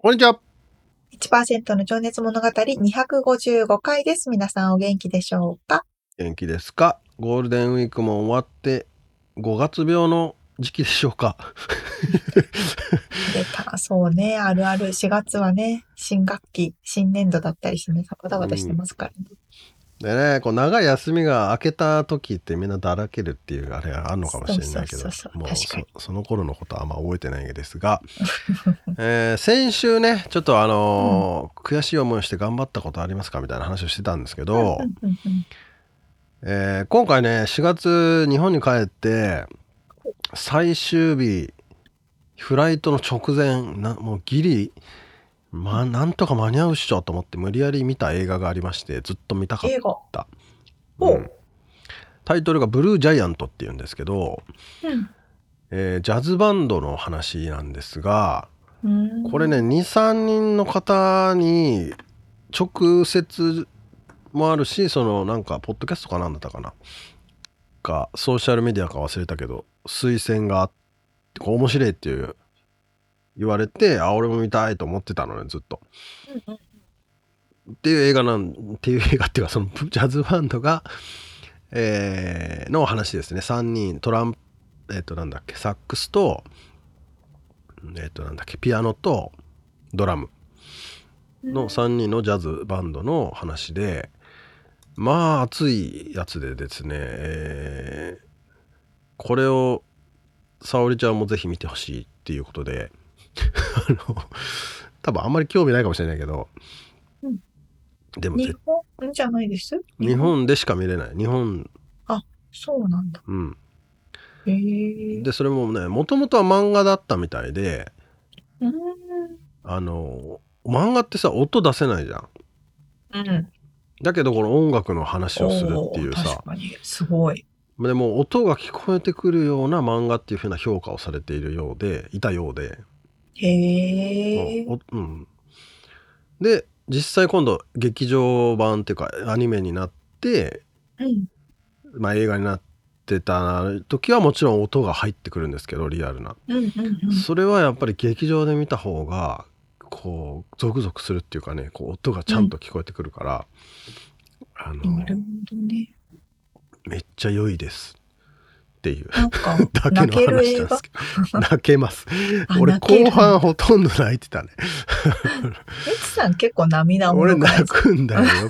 こんにちは。1%の情熱物語255回です。皆さんお元気でしょうか？元気ですか？ゴールデンウィークも終わって5月病の時期でしょうか？出た、そうね、あるある4月はね、新学期、新年度だったりしてね、バタバタしてますからね。でね、こう長い休みが明けた時ってみんなだらけるっていうあれがあるのかもしれないけどもうその頃のことはあんま覚えてないですが、えー、先週ねちょっとあのーうん、悔しい思いをして頑張ったことありますかみたいな話をしてたんですけど、えー、今回ね4月日本に帰って最終日フライトの直前なもうギリまあなんとか間に合うっしょと思って無理やり見た映画がありましてずっと見たかった、うん、タイトルが「ブルージャイアント」っていうんですけど、うん、えー、ジャズバンドの話なんですがこれね23人の方に直接もあるしそのなんかポッドキャストかなんだったかな？かソーシャルメディアか忘れたけど推薦があって面白いっていう言われて、あ、俺も見たいと思ってたのね、ずっと。っていう映画なん、っていう映画っていうか、そのジャズバンドが、えー、の話ですね。3人、トランプ、えっ、ー、と、なんだっけ、サックスと、えっ、ー、と、なんだっけ、ピアノとドラムの3人のジャズバンドの話で、まあ、熱いやつでですね、えー、これを、沙織ちゃんもぜひ見てほしいっていうことで、あの多分あんまり興味ないかもしれないけど、うん、でも日本じゃないです？日本でしか見れない。日本あそうなんだ。うん。へえ。でそれもねもともとは漫画だったみたいでうん。あの漫画ってさ音出せないじゃん。うん。だけどこの音楽の話をするっていうさ。確かに。すごい。でも音が聞こえてくるような漫画っていうふうな評価をされているようでいたようでへえ。うん。で、実際今度劇場版っていうかアニメになって、うん、まあ映画になってた時はもちろん音が入ってくるんですけどリアルな、うんうんうん、それはやっぱり劇場で見た方がこうゾクゾクするっていうかねこう音がちゃんと聞こえてくるから、うん、あの、ね、めっちゃ良いですっていう。だけの話なんですけど。泣けます。俺後半ほとんど泣いてたね。エツさん結構涙俺泣くんだよよ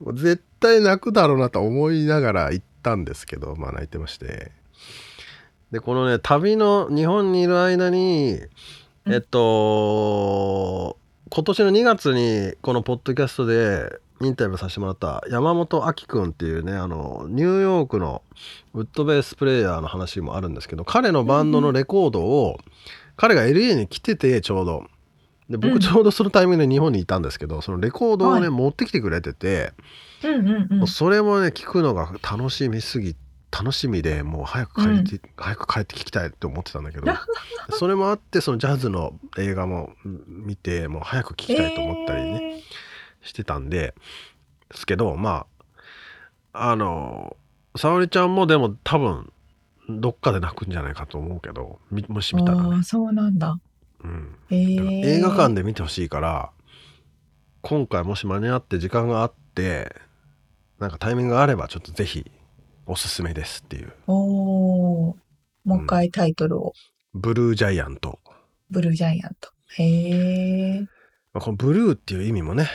く。絶対泣くだろうなと思いながら行ったんですけどまあ泣いてまして。でこのね旅の日本にいる間にえっと、今年の2月にこのポッドキャストでインタビューさせてもらった山本明君っていうねあのニューヨークのウッドベースプレーヤーの話もあるんですけど彼のバンドのレコードを、彼が LA に来ててちょうど。で僕ちょうどそのタイミングで日本にいたんですけど、そのレコードをね、はい、持ってきてくれてて、うんうそれもね聞くのが楽しみすぎ楽しみでもう早く帰って、うん、早く帰って聞きたいって思ってたんだけど それもあってそのジャズの映画も見てもう早く聞きたいと思ったりね、えーしてたんで、ですけど、まあ、あの、沙織ちゃんもでも多分、どっかで泣くんじゃないかと思うけど、もし見たら、ね、そうなんだ。うん。えー、映画館で見てほしいから、今回もし間に合って時間があって、なんかタイミングがあればちょっとぜひおすすめですっていう。おー。もう一回タイトルを、うん、ブルージャイアント。ブルージャイアント。へえ。まあ、このブルーっていう意味もね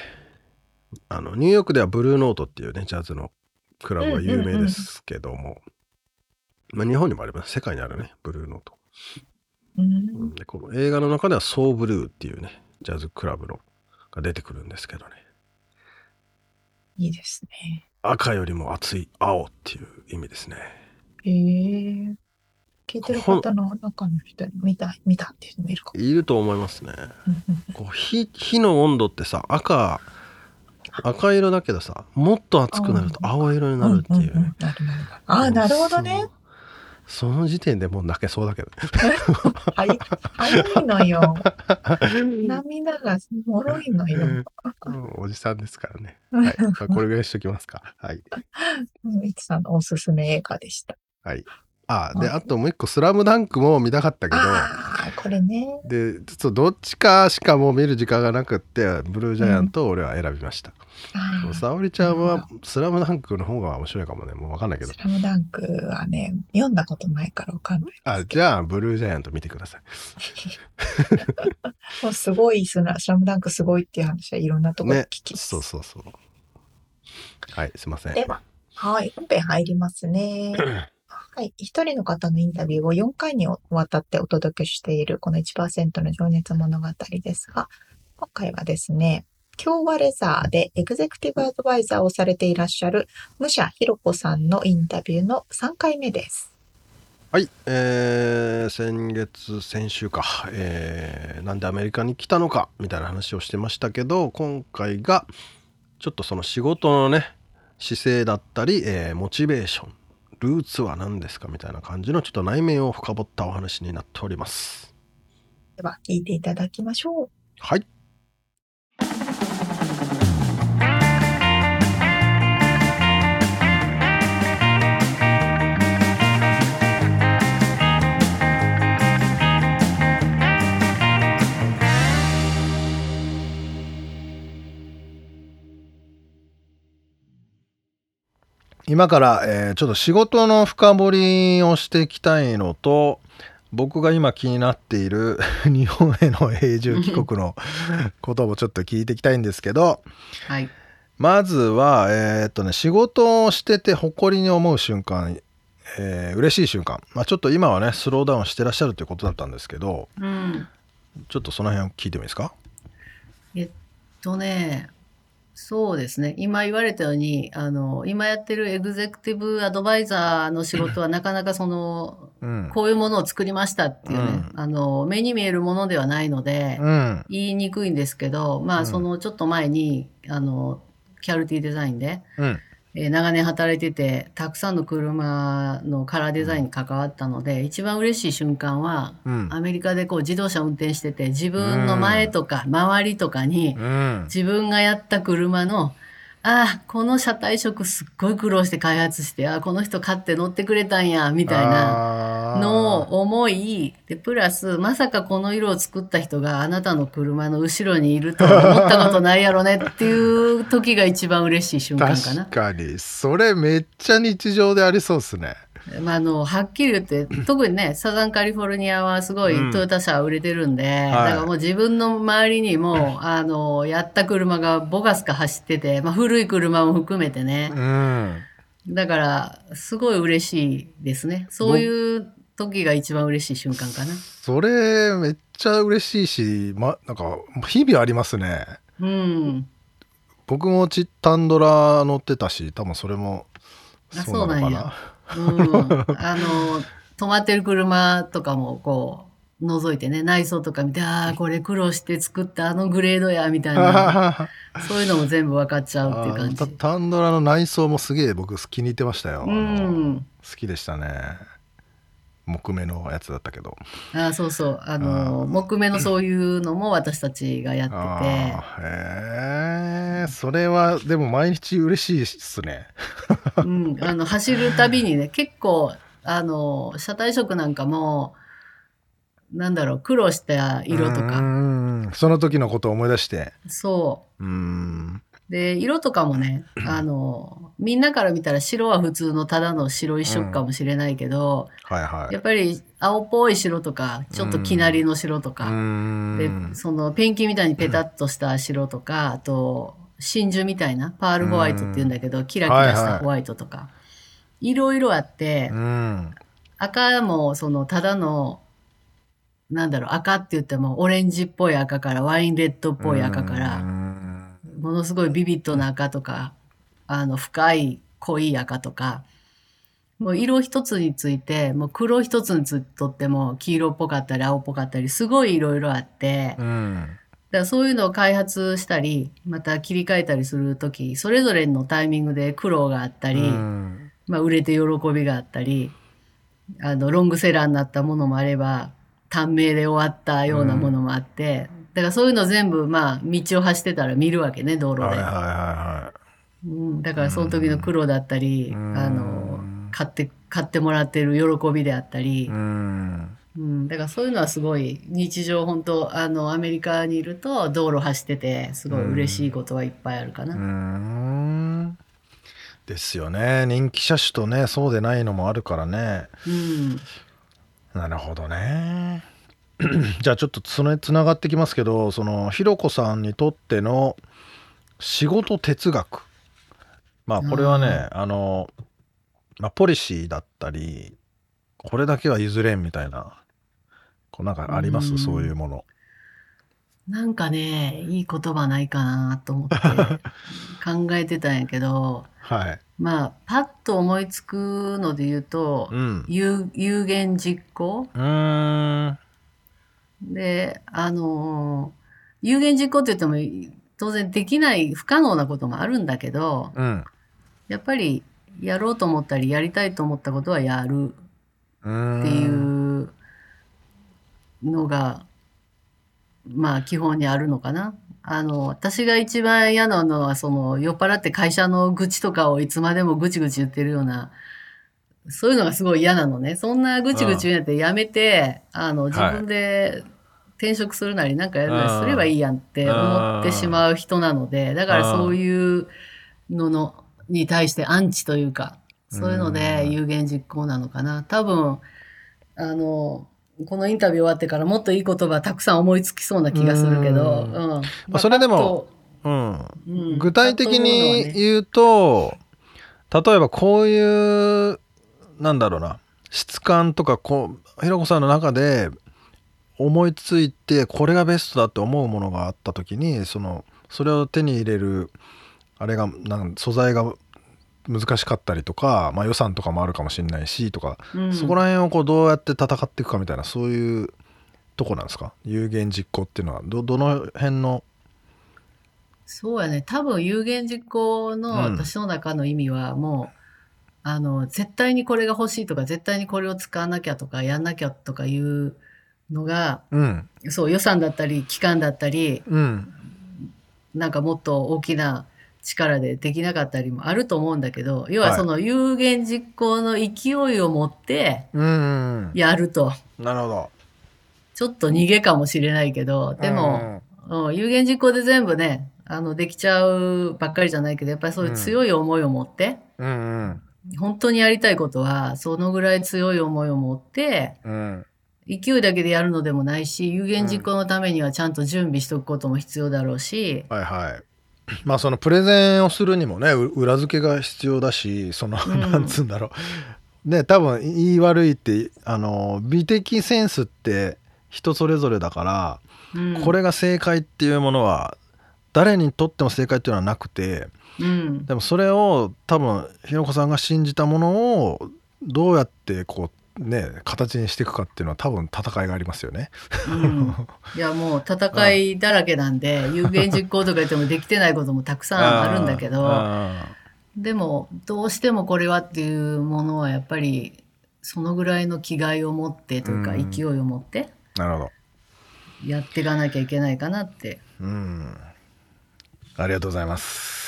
あのニューヨークではブルーノートっていうねジャズのクラブは有名ですけども、まあ、日本にもあります。世界にあるねブルーノート、うん、でこの映画の中ではソーブルーっていうねジャズクラブのが出てくるんですけどね。いいですね。赤よりも熱い青っていう意味ですね。へえ。ー、聞いてる方の中の人に見た見たっていう人もいるかいると思いますね。こう火火の温度ってさ赤赤色だけどさもっと熱くなると青色になるっていうね、ああなるほどねその時点でもう泣けそうだけど。はい、早いのよ。涙がもろいのよ。おじさんですからね。はい。まあ、これぐらいしときますか。はい。いつさんのおすすめ映画でした。はい。あで、あともう一個、スラムダンクも見たかったけど、これね。で、ちょっとどっちかしかもう見る時間がなくって、ブルージャイアントを俺は選びました。うん、沙織ちゃんは、スラムダンクの方が面白いかもね。もうわかんないけど。スラムダンクはね、読んだことないからわかんない。あ、じゃあ、ブルージャイアント見てください。もうすごいスラ、スラムダンクすごいっていう話はいろんなところで聞き、ね、そうそうそう。はい、すいません。では、はい、本編入りますね。はい。一人の方のインタビューを4回にわたってお届けしているこの1%の情熱物語ですが、今回はですね、今日はレザーでエグゼクティブアドバイザーをされていらっしゃる武者ひろ子さんのインタビューの3回目です。はい、えー、先月、先週か、えー、なんでアメリカに来たのかみたいな話をしてましたけど、今回がちょっとその仕事のね、姿勢だったり、えー、モチベーションルーツは何ですかみたいな感じのちょっと内面を深掘ったお話になっております。では聞いていただきましょう。はい。今から、えー、ちょっと仕事の深掘りをしていきたいのと僕が今気になっている 日本への永住帰国のこともちょっと聞いていきたいんですけど、はい、まずは、えー、っとね、仕事をしてて誇りに思う瞬間、えー、嬉しい瞬間、まあ、ちょっと今はねスローダウンしてらっしゃるということだったんですけど、うん、ちょっとその辺を聞いてもいいですか？えっとねそうですね。今言われたように、あの、今やってるエグゼクティブアドバイザーの仕事はなかなかその、うん、こういうものを作りましたっていうね、うん、あの、目に見えるものではないので、うん、言いにくいんですけど、まあ、そのちょっと前に、あの、キャルティデザインで、えー、長年働いてて、たくさんの車のカラーデザインに関わったので、一番嬉しい瞬間は、うん、アメリカでこう自動車運転してて、自分の前とか周りとかに、自分がやった車のああ、この車体色すっごい苦労して開発して、ああ、この人買って乗ってくれたんや、みたいなのを思い、で、プラス、まさかこの色を作った人があなたの車の後ろにいるとは思ったことないやろね っていう時が一番嬉しい瞬間かな。確かに。それめっちゃ日常でありそうっすね。まあ、あのはっきり言って特にねサザンカリフォルニアはすごいトヨタ車売れてるんで、うん、だからもう自分の周りにも、あのやった車がボガスか走ってて、まあ、古い車も含めてね、うん、だからすごい嬉しいですね。そういう時が一番嬉しい瞬間かな。それめっちゃ嬉しいし、ま、なんか日々ありますね。うん。僕もチッタンドラ乗ってたし多分それもそうなのかなうん、あの止まってる車とかもこう覗いてね内装とか見てああこれ苦労して作ったあのグレードやみたいな。そういうのも全部分かっちゃうっていう感じ。タンドラの内装もすげえ僕気に入ってましたよ、うん、好きでしたね木目のやつだったけど。あそうそう。あの木目のそういうのも私たちがやってて。へえそれはでも毎日嬉しいっすね。うん。あの走るたびにね結構あの車体色なんかもなんだろう苦労した色とか。その時のことを思い出して。そう。うんで、色とかもね、あの、みんなから見たら白は普通のただの白一色かもしれないけど、うん、はいはい。やっぱり青っぽい白とか、ちょっときなりの白とか、で、そのペンキみたいにペタッとした白とか、あと、真珠みたいな、パールホワイトって言うんだけど、キラキラしたホワイトとか、いろいろあって、赤もそのただのなんだろう、赤って言っても、オレンジっぽい赤から、ワインレッドっぽい赤から、ものすごいビビッドな赤とか、あの、深い濃い赤とか、もう色一つについて、もう黒一つにつとっても黄色っぽかったり青っぽかったり、すごいいろいろあって、うん、だからそういうのを開発したり、また切り替えたりするとき、それぞれのタイミングで苦労があったり、うん、まあ売れて喜びがあったり、あの、ロングセラーになったものもあれば、短命で終わったようなものもあって、うん、だからそういうの全部、まあ、道を走ってたら見るわけね、道路で。はいはいはいはい。うん、だからその時の苦労だったり、うん、あの、買って、買ってもらってる喜びであったり、うん、うん、だからそういうのはすごい日常本当あのアメリカにいると道路走っててすごい嬉しいことはいっぱいあるかな。うんですよね人気車種とねそうでないのもあるからね。うんなるほどね。じゃあちょっとそれつながってきますけどそのひろこさんにとっての仕事哲学。まあこれはねあの、まあ、ポリシーだったりこれだけは譲れんみたいなこうなんかあります？そういうもの。なんかねいい言葉ないかなと思って 考えてたんやけど、はい、まあ、パッと思いつくので言うと、うん、有有言実行？で、あの、有言実行って言っても当然できない不可能なこともあるんだけど、うん、やっぱりやろうと思ったりやりたいと思ったことはやるっていうのが、まあ基本にあるのかな。あの、私が一番嫌なのは、その、酔っ払って会社の愚痴とかをいつまでもぐちぐち言ってるような、そういうのがすごい嫌なのね。そんなぐちぐち言うんやってやめて、あの、自分で転職するなりなんかやるなりすればいいやんって思ってしまう人なので、だからそういうのの、に対してアンチというか、そういうので有言実行なのかな。多分、あの、このインタビュー終わってからもっといい言葉たくさん思いつきそうな気がするけど、うん。まあ、それでも、うん、具体的に言うと、例えばこういうなんだろうな。質感とかこうひろこさんの中で思いついてこれがベストだって思うものがあった時にそのそれを手に入れるあれがなん素材が難しかったりとか、まあ、予算とかもあるかもしれないしとか、うん、そこら辺をこうどうやって戦っていくかみたいなそういうとこなんですか？有言実行っていうのは。どどの辺の？そうやね。多分有言実行の私の中の意味はもう、うん、あの絶対にこれが欲しいとか絶対にこれを使わなきゃとかやんなきゃとかいうのが、うん、そう予算だったり期間だったり、うん、なんかもっと大きな力でできなかったりもあると思うんだけど、要はその有言実行の勢いを持ってやると。なるほど。ちょっと逃げかもしれないけど、でも、うん、有言実行で全部ね、あの、できちゃうばっかりじゃないけど、やっぱりそういう強い思いを持って、うんうん本当にやりたいことは、そのぐらい強い思いを持って、うん、勢いだけでやるのでもないし、有言実行のためにはちゃんと準備しておくことも必要だろうし、はいはい。まあそのプレゼンをするにもね裏付けが必要だしその、うん、なんつうんだろう。ね多分言い悪いってあの美的センスって人それぞれだから、うん、これが正解っていうものは誰にとっても正解っていうのはなくて、うん、でもそれを多分ひろこさんが信じたものをどうやってこうね形にしていくかっていうのは多分戦いがありますよね。うん、いやもう戦いだらけなんで有言実行とか言ってもできてないこともたくさんあるんだけど でもどうしてもこれはっていうものはやっぱりそのぐらいの気概を持ってというか、勢いを持ってなるほど。やっていかなきゃいけないかなって。うん。ありがとうございます。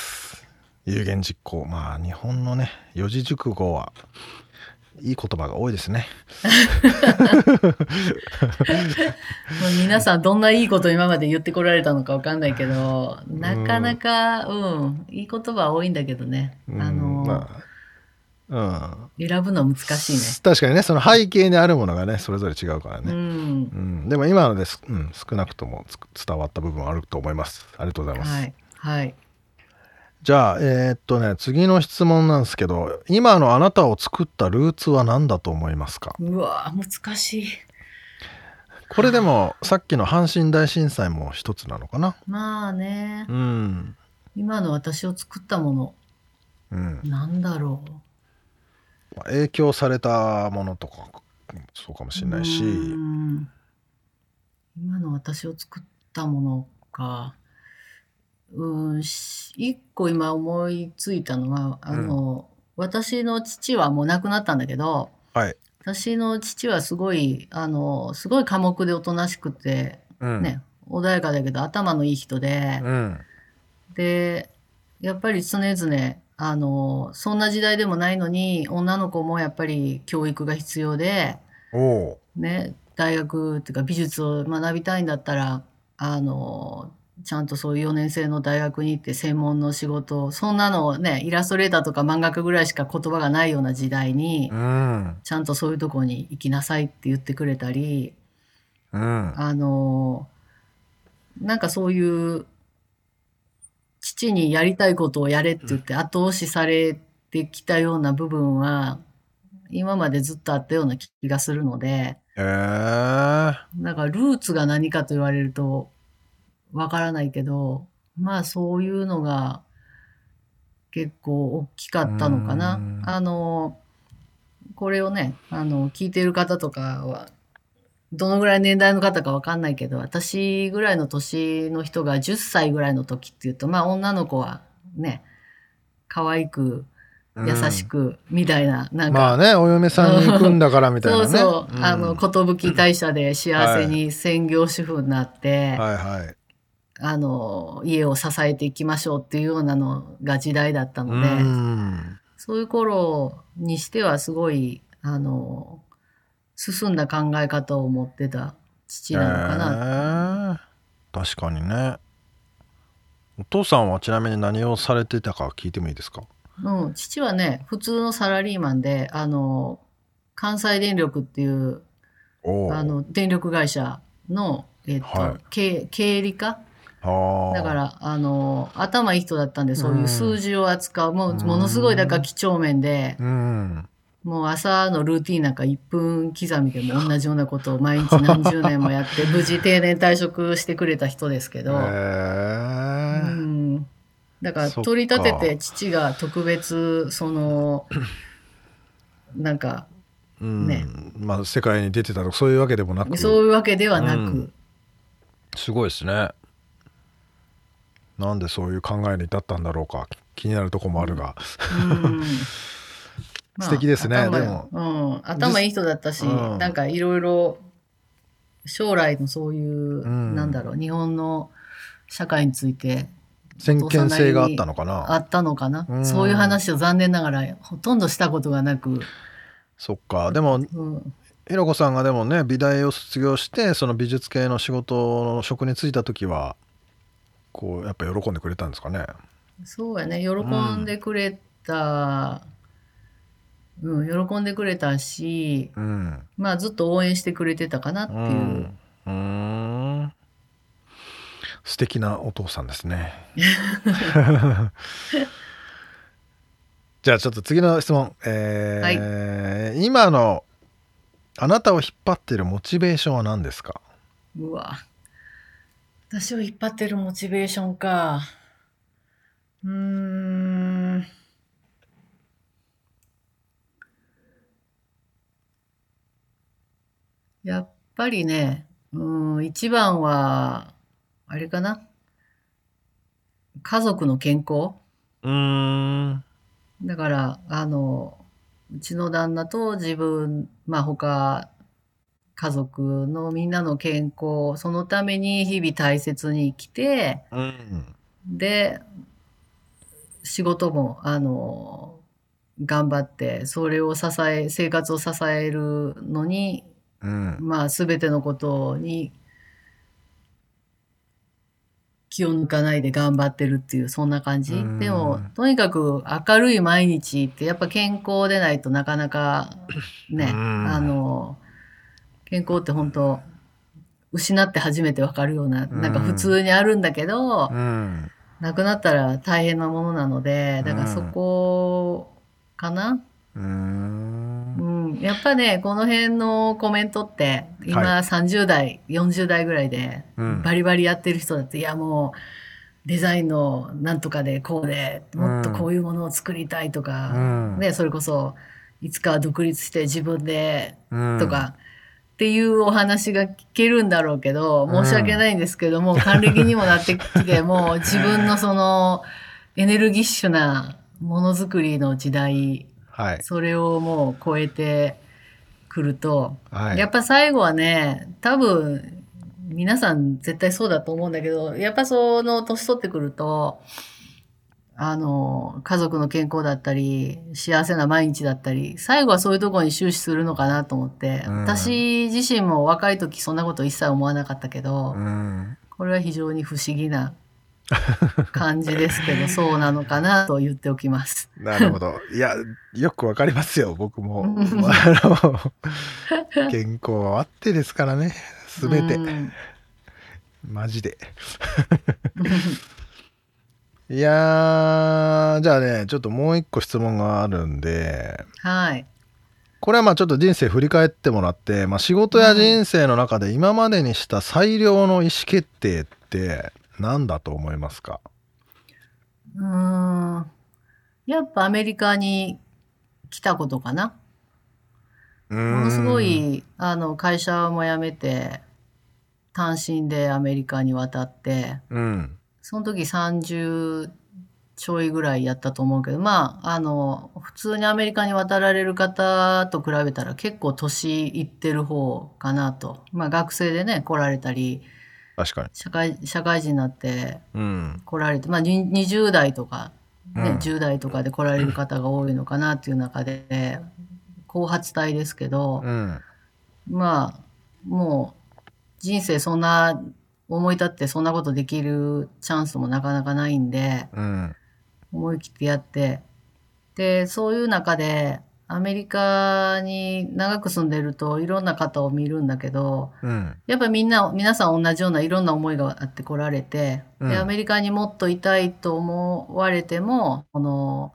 有言実行まあ日本のね四字熟語はいい言葉が多いですね。皆さんどんないいこと今まで言ってこられたのかわかんないけど、なかなか、うん、いい言葉多いんだけどね。あの、まあ、うん、選ぶの難しいね。確かにね、その背景にあるものがね、それぞれ違うからね。うん、うん、でも今のです、うん、少なくとも伝わった部分はあると思います。ありがとうございます。はい。はいじゃあ、えー、っとね、次の質問なんですけど、今のあなたを作ったルーツは何だと思いますか？うわ難しい。これでも、さっきの阪神大震災も一つなのかな？まあね。うん。今の私を作ったもの。うん。なんだろう。影響されたものとか、そうかもしれないし。今の私を作ったものか。うん、一個今思いついたのは、あの、私の父はもう亡くなったんだけど、はい。私の父はすごい、あの、すごい寡黙でおとなしくて、うん。ね、穏やかだけど頭のいい人で、うん。で、やっぱり常々、あの、そんな時代でもないのに、女の子もやっぱり教育が必要で、おね、大学っていうか美術を学びたいんだったら、あの、ちゃんとそういう4年生の大学に行って専門の仕事そんなのねイラストレーターとか漫画家ぐらいしか言葉がないような時代に、うん、ちゃんとそういうとこに行きなさいって言ってくれたり、うん、あのなんかそういう父にやりたいことをやれって言って後押しされてきたような部分は今までずっとあったような気がするので、えー、なんかルーツが何かと言われるとわからないけど、まあそういうのが結構大きかったのかな。あの、これをね、あの、聞いてる方とかは、どのぐらい年代の方かわかんないけど、私ぐらいの年の人が10歳ぐらいの時っていうと、まあ女の子はね、可愛く、優しく、みたいな、なんか。まあね、お嫁さんに行くんだからみたいなね。そうそう。うん、あの、寿大社で幸せに専業主婦になって、はいはい。あの家を支えていきましょうっていうようなのが時代だったので、そういう頃にしてはすごいあの進んだ考え方を持ってた父なのかな、えー、確かにね。お父さんはちなみに何をされてたか聞いてもいいですか？うん、父はね普通のサラリーマンであの関西電力っていうあの電力会社の、えっとはい、経経理課だからあ。の頭いい人だったんでそういう数字を扱う、うん、もうものすごいだから几帳面で、うん、もう朝のルーティンなんか1分刻みでも同じようなことを毎日何十年もやって 無事定年退職してくれた人ですけど、うん、だから取り立てて父が特別そのなんかね、まあ世界に出てたとかそういうわけでもなく。そういうわけではなく、すごいですねなんでそういう考えに至ったんだろうか。気になるとこもあるが、素敵ですね、まあ、でも、うん、頭いい人だったし、うん、なんかいろいろ将来のそういう、うん、なんだろう日本の社会について先見性があったのかな。あったのかな、うん、そういう話を残念ながらほとんどしたことがなく。そっか。でも、うん、ひろこさんがでもね美大を卒業してその美術系の仕事の職に就いた時はこうやっぱ喜んでくれたんですかね？そうやね。喜んでくれた、うん、うん、喜んでくれたし、うん、まあずっと応援してくれてたかなっていう。うん、うん。素敵なお父さんですね。じゃあちょっと次の質問、えー、はい、今のあなたを引っ張ってるモチベーションは何ですか？うわ私を引っ張ってるモチベーションか。うーん。やっぱりね、うん、一番は、あれかな。家族の健康うん。だから、あの、うちの旦那と自分、まあ他家族のみんなの健康そのために日々大切に生きて、うん、で仕事もあの頑張って、それを支え、生活を支えるのに、うん、まあ、すべてのことに気を抜かないで頑張ってるっていう、そんな感じ。でも、とにかく明るい毎日って、やっぱ健康でないとなかなかね、あの、健康って本当失って初めてわかるような、なんか普通にあるんだけど、なくなったら大変なものなので、だからそこかな。うん、やっぱね、この辺のコメントって、今30代、はい、40代ぐらいで、バリバリやってる人だって、いやもう、デザインのなんとかでこうで、もっとこういうものを作りたいとか、うん、ね、それこそ、いつか独立して自分で、とか、っていうお話が聞けるんだろうけど、申し訳ないんですけども、還暦にもなってきて、もう自分のその、エネルギッシュなものづくりの時代はい、それをもう超えてくると、はい、やっぱ最後はね、多分、皆さん絶対そうだと思うんだけど、やっぱその年取ってくると、あの、家族の健康だったり、幸せな毎日だったり、最後はそういうところに終始するのかなと思って、うん、私自身も若い時そんなこと一切思わなかったけど、うん、これは非常に不思議な感じですけど、そうなのかなと言っておきます。なるほど。いや、よくわかりますよ、僕も。健康はあってですからね、すべて。マジで。いやじゃあね、ちょっともう一個質問があるんで。はい。これはまあちょっと人生振り返ってもらって、まあ、仕事や人生の中で今までにした最良の意思決定って何だと思いますか？うん。やっぱアメリカに来たことかな。ものすごい、あの、会社も辞めて、単身でアメリカに渡って、うん、その時30ちょいぐらいやったと思うけど、まあ、あの、普通にアメリカに渡られる方と比べたら結構年いってる方かなと。まあ、学生でね、来られたり、確かに。社会社会人になって来られて、うん、まあ20代とか、ねうん、10代とかで来られる方が多いのかなっていう中で後発隊ですけど、うん、まあもう人生そんな思い立ってそんなことできるチャンスもなかなかないんで、うん、思い切ってやって。でそういう中でアメリカに長く住んでるといろんな方を見るんだけど、うん、やっぱみんな、皆さん同じようないろんな思いがあって来られて、うん、で、アメリカにもっといたいと思われても、この、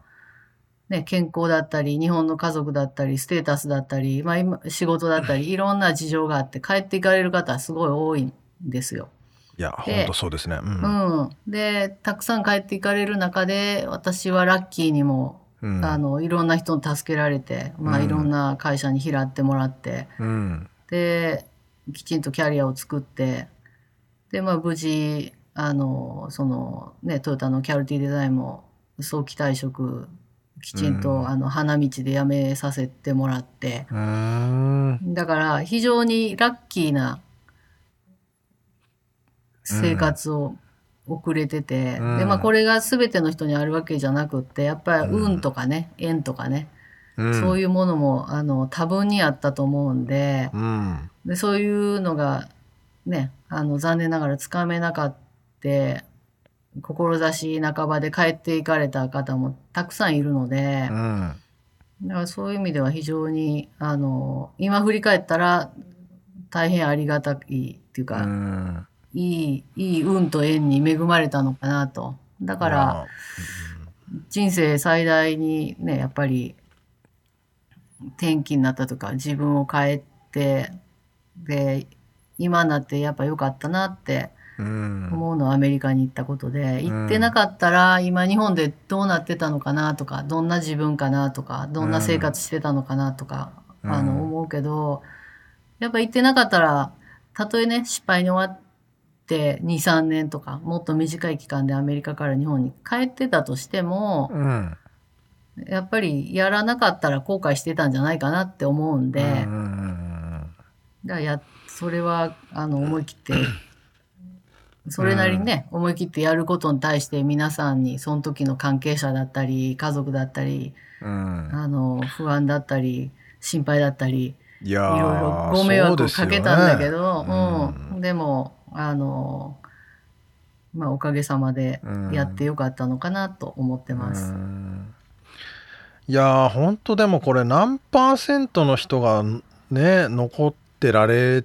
ね、健康だったり、日本の家族だったり、ステータスだったり、まあ今、仕事だったり、いろんな事情があって帰っていかれる方はすごい多いんですよ。いや、本当そうですね、うん。うん。で、たくさん帰っていかれる中で、私はラッキーにもうん、あのいろんな人に助けられて、まあ、いろんな会社に拾ってもらって、うん、できちんとキャリアを作ってで、まあ、無事あのその、ね、トヨタのキャルティデザインも早期退職きちんと、うん、あの花道で辞めさせてもらって、だから非常にラッキーな生活を遅れてて、うん、でまあこれが全ての人にあるわけじゃなくってやっぱり運とかね、うん、縁とかね、うん、そういうものもあの多分にあったと思うんで,、でそういうのがねあの残念ながらつかめなかった志半ばで帰っていかれた方もたくさんいるので、だからそういう意味では非常にあの今振り返ったら大変ありがたいっていうか、いい、いい運と縁に恵まれたのかなと。だから、人生最大にね、やっぱり、転機になったとか、自分を変えて、で、今になってやっぱ良かったなって思うのはアメリカに行ったことで、行ってなかったら今日本でどうなってたのかなとか、どんな自分かなとか、どんな生活してたのかなとか、あの思うけど、やっぱ行ってなかったら、たとえね、失敗に終わって、2、3年とか、もっと短い期間でアメリカから日本に帰ってたとしても、うん、やっぱりやらなかったら後悔してたんじゃないかなって思うんで、うん、だからや、それは、あの、思い切って、それなりにね、思い切ってやることに対して皆さんに、その時の関係者だったり、家族だったり、あの不安だったり心配だったりいろいろご迷惑をかけたんだけど、うね、うん、でもあのまあおかげさまでやってよかったのかなと思ってます。いや本当でもこれ何パーセントの人がね残ってられ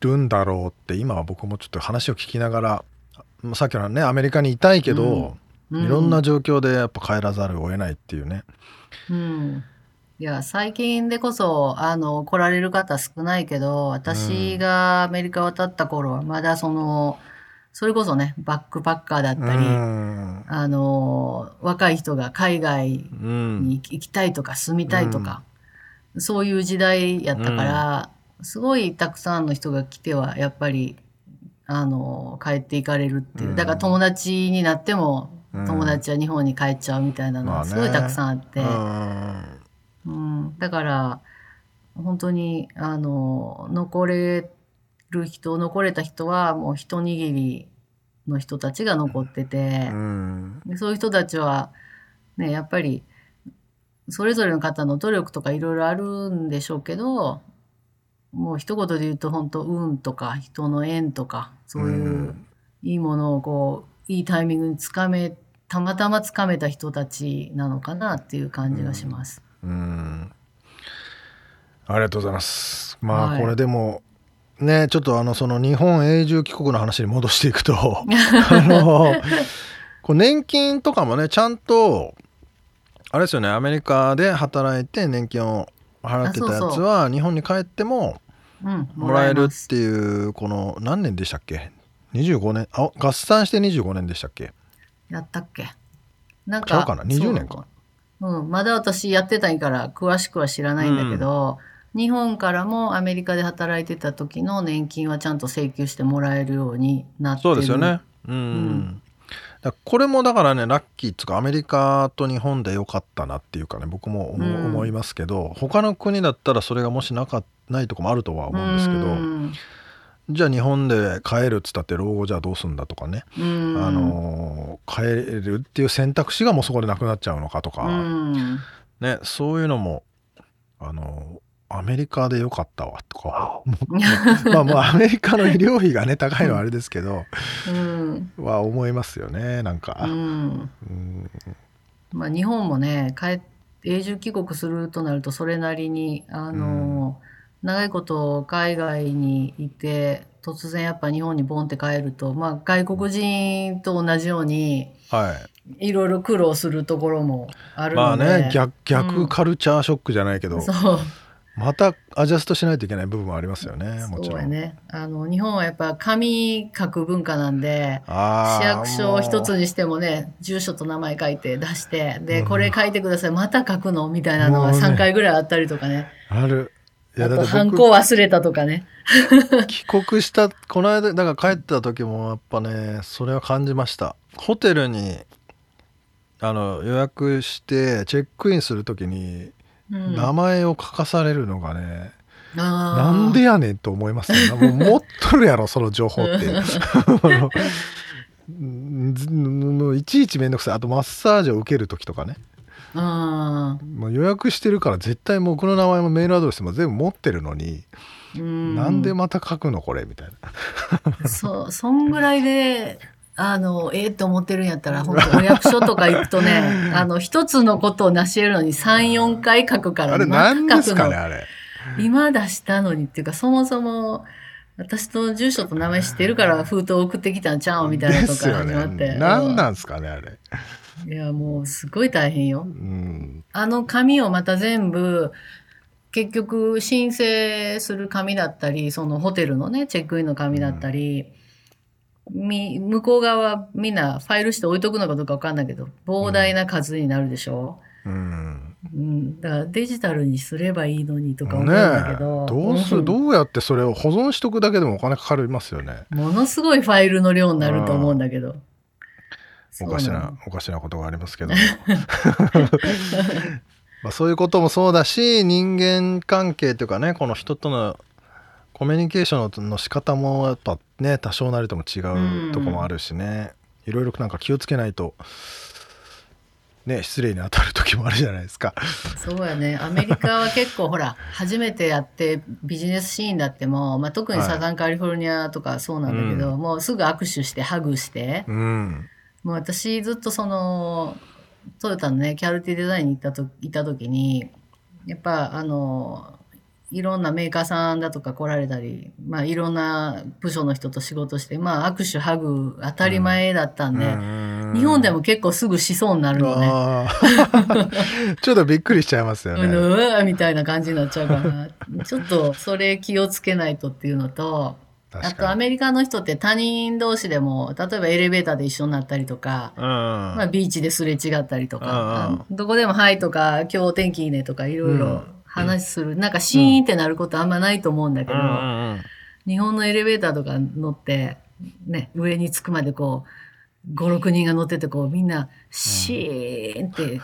るんだろうって今は僕もちょっと話を聞きながらさっきのねアメリカにいたいけど、うん、いろんな状況でやっぱ帰らざるを得ないっていうね。うんいや、最近でこそ、あの、来られる方少ないけど、私がアメリカ渡った頃は、まだその、それこそね、バックパッカーだったり、あの、若い人が海外に行きたいとか住みたいとか、そういう時代やったから、すごいたくさんの人が来ては、やっぱり、あの、帰っていかれるっていう。だから友達になっても、友達は日本に帰っちゃうみたいなのがすごいたくさんあって、うん、だから本当にあの残れる人残れた人はもう一握りの人たちが残ってて、うん、そういう人たちはねやっぱりそれぞれの方の努力とかいろいろあるんでしょうけどもう一言で言うと本当運とか人の縁とかそういういいものをこういいタイミングにつかめたまたまつかめた人たちなのかなっていう感じがします。うんありがとうございます。まあ、はい、これでもねちょっとあのその日本永住帰国の話に戻していくと あのこう年金とかもねちゃんとあれですよねアメリカで働いて年金を払ってたやつは日本に帰ってももらえるっていうこの何年でしたっけ？25年？あ合算して25年でしたっけ？やったっけ？なんかちゃうかな？20年かうん、まだ私やってたんから詳しくは知らないんだけど、うん、日本からもアメリカで働いてた時の年金はちゃんと請求してもらえるようになってる。そうですよね。うん、うん。これもだからねラッキーっつうかアメリカと日本でよかったなっていうかね僕も思,、いますけど他の国だったらそれがもしなかないとこもあるとは思うんですけど、うんじゃあ日本で帰るっつったって老後じゃあどうすんだとかね、あの帰るっていう選択肢がもうそこでなくなっちゃうのかとか、ね、そういうのもあのアメリカでよかったわとか。まあもうアメリカの医療費がね高いのはあれですけど、うん、は思いますよねなんか。うん、まあ、日本もね帰永住帰国するとなるとそれなりにあの、うん長いこと海外にいて突然やっぱ日本にボンって帰ると、まあ、外国人と同じように、はい、いろいろ苦労するところもあるので。まあね逆逆カルチャーショックじゃないけど、うん、そう。またアジャストしないといけない部分もありますよねもちろん。ね、あの日本はやっぱ紙書く文化なんで市役所一つにしてもね住所と名前書いて出してで、これ書いてくださいまた書くの？みたいなのが3回ぐらいあったりとかね。あるいやだってハンコ忘れたとかね。帰国したこの間だから帰った時もやっぱねそれは感じました。ホテルにあの予約してチェックインする時に名前を書かされるのがね、うん、なんでやねんと思いますね もう持っとるやろその情報って。いちいち面倒くさい。あとマッサージを受ける時とかね。あもう予約してるから絶対僕の名前もメールアドレスも全部持ってるのにん。なんでまた書くのこれみたいな。そそんぐらいであのええー、と思ってるんやったら本当お役所とか行くとね あの一つのことを成し得るのに34回書くからあれ何ですかねあれ。今出したのにっていうかそもそも私の住所と名前知ってるから封筒送ってきたんちゃうみたいなとか始まって、ね、何なんですかねあれいや、もうすごい大変よ。うん、あの紙をまた全部、結局申請する紙だったり、そのホテルのね、チェックインの紙だったり、うん、み向こう側はみんなファイルして置いとくのかどうかわかんないけど、膨大な数になるでしょ。うん、うん、だからデジタルにすればいいのにとか思うんだけど、ね、どうする、どうやってそれを保存しとくだけでもお金かかりますよね。ものすごいファイルの量になると思うんだけど、おかしなおかしなことがありますけど まあそういうこともそうだし人間関係というかねこの人とのコミュニケーションの仕方もやっぱね多少なりとも違うとこもあるしね、いろいろなんか気をつけないとね失礼に当たる時もあるじゃないですか。そうやね。アメリカは結構ほら 初めてやってビジネスシーンだっても、まあ、特にサザンカリフォルニアとかそうなんだけど、はい、もうすぐ握手してハグして、うん、もう私ずっとそのトヨタのねキャルティデザインに行ったと行った時にやっぱあのいろんなメーカーさんだとか来られたり、まあ、いろんな部署の人と仕事して、まあ、握手、ハグ、当たり前だったんで、うん、日本でも結構すぐしそうになるのね。ちょっとびっくりしちゃいますよね。うわみたいな感じになっちゃうから、ちょっとそれ気をつけないとっていうのと、あとアメリカの人って他人同士でも、例えばエレベーターで一緒になったりとか、まあ、ビーチですれ違ったりとか、どこでもはいとか、今日天気いいねとかいろいろ話する、うん、なんかシーンってなることあんまないと思うんだけど、うん、日本のエレベーターとか乗って、ね、上に着くまでこう、5、6人が乗っててこう、みんな、シーンって、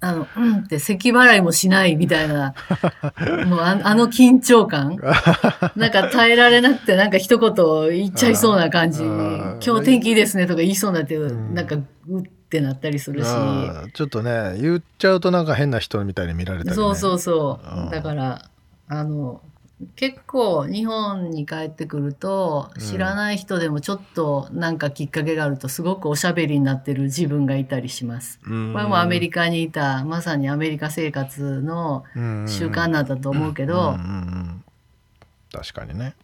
あの、うんって咳払いもしないみたいな、もうああの緊張感。なんか耐えられなくて、なんか一言言っちゃいそうな感じ、今日天気いいですねとか言いそうになって、なんか、うっってなったりするし。ちょっとね言っちゃうとなんか変な人みたいに見られたり、ね、そうそうそう、うん、だからあの結構日本に帰ってくると知らない人でもちょっとなんかきっかけがあるとすごくおしゃべりになってる自分がいたりします。これもアメリカにいたまさにアメリカ生活の習慣なんだと思うけど。確かにね。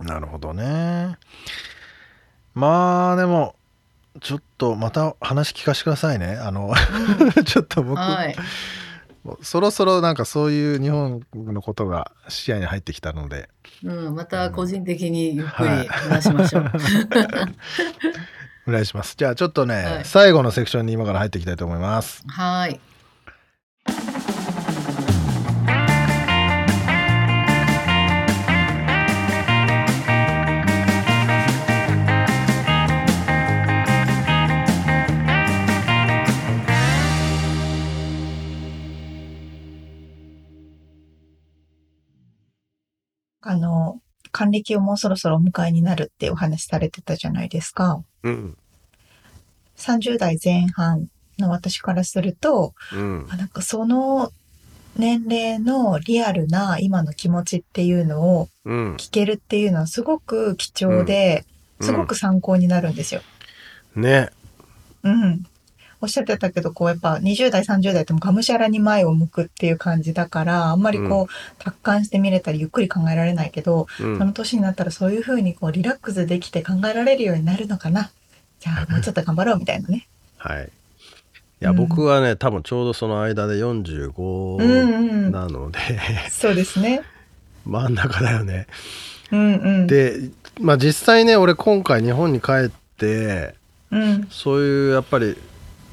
なるほどね。まあでもちょっとまた話聞かせてくださいね。あの、うん、ちょっと僕、はい、そろそろなんかそういう日本のことが視野に入ってきたので。うん、また個人的にゆっくり話しましょう。はい、お願いします。じゃあちょっとね、はい、最後のセクションに今から入っていきたいと思います。はい。の、還暦をもうそろそろお迎えになるってお話されてたじゃないですか。うん。30代前半の私からすると、うん、なんかその年齢のリアルな今の気持ちっていうのを聞けるっていうのはすごく貴重で、すごく参考になるんですよ。ね。うん。おっしゃってたけど、こうやっぱ20代、30代ってもがむしゃらに前を向くっていう感じだから、あんまりこう、達観して見れたりゆっくり考えられないけど、うん、その年になったらそういうふうにこうリラックスできて考えられるようになるのかな。じゃあ もうちょっと頑張ろうみたいなね。はい。いや、うん、僕はね、多分ちょうどその間で45なので、うんうん、そうですね。真ん中だよね。うんうん、で、まあ実際ね、俺今回日本に帰って、うん、そういうやっぱり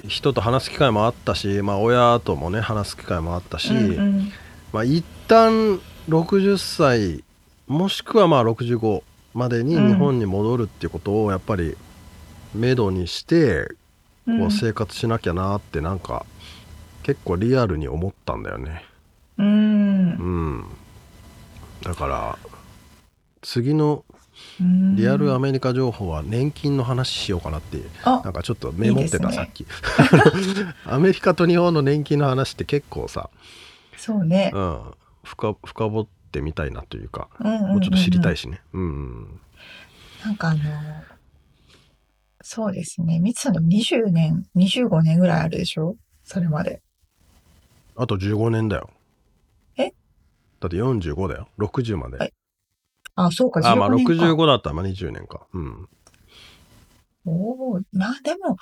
人と話す機会もあったし、まあ、親ともね話す機会もあったし、うんうん、まあ、一旦60歳もしくはまあ65までに日本に戻るっていうことをやっぱりめどにしてこう生活しなきゃなってなんか結構リアルに思ったんだよね。うん、うん、だから次のリアルアメリカ情報は年金の話しようかなってなんかちょっとメモってた、ね、さっき。アメリカと日本の年金の話って結構さそうね、うん、深深掘ってみたいなというか、うんうんうんうん、もうちょっと知りたいしね。うん、なんかあのそうですね。みつさんでも20年25年ぐらいあるでしょ？それまで。あと15年だよ。え？だって45だよ。60まであ、そうか、15年か。あ、まあ65だったらまあ20年か。うん。おおまあでも、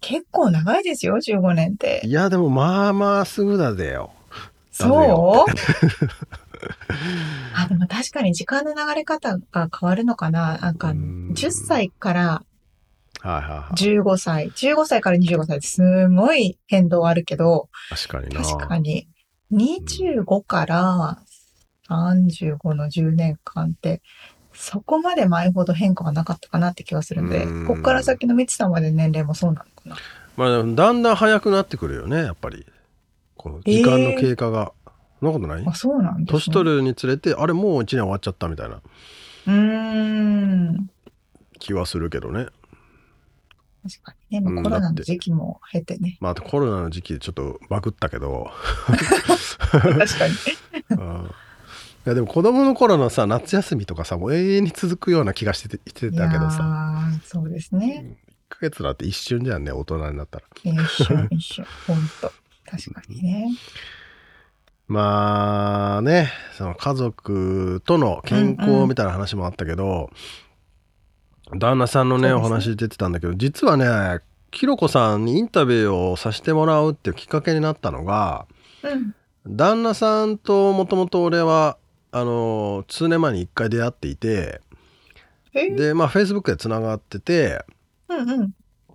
結構長いですよ、15年って。いや、でもまあまあすぐだぜよ。そう？あ、でも確かに時間の流れ方が変わるのかな。なんか、10歳から15歳、15歳から25歳ってすごい変動あるけど、確かにな。確かに。25から35の10年間って、そこまで前ほど変化がなかったかなって気がするんで、ここから先のミツさんまで年齢もそうなのかな。まあ、だんだん早くなってくるよね、やっぱり。この時間の経過が。えー、そんなことない？あ、そうなんね、年取るにつれて、あれもう1年終わっちゃったみたいな。うん。気はするけどね。確かにね、まあ、コロナの時期も経てね。まあ、コロナの時期でちょっとバグったけど。確かに。うんいやでも子供の頃のさ夏休みとかさもう永遠に続くような気がしててしてたけどさ。そうですね。1ヶ月だって一瞬じゃんね大人になったら。一瞬一瞬。ほんと確かにね。まあねその家族との健康みたいな話もあったけど、うんうん、旦那さんのね、ね、お話出てたんだけど実はねひろこさんにインタビューをさせてもらうっていうきっかけになったのが、うん、旦那さんともともと俺はあの数年前に1回出会っていてでまあフェイスブックでつながってて、うんうん、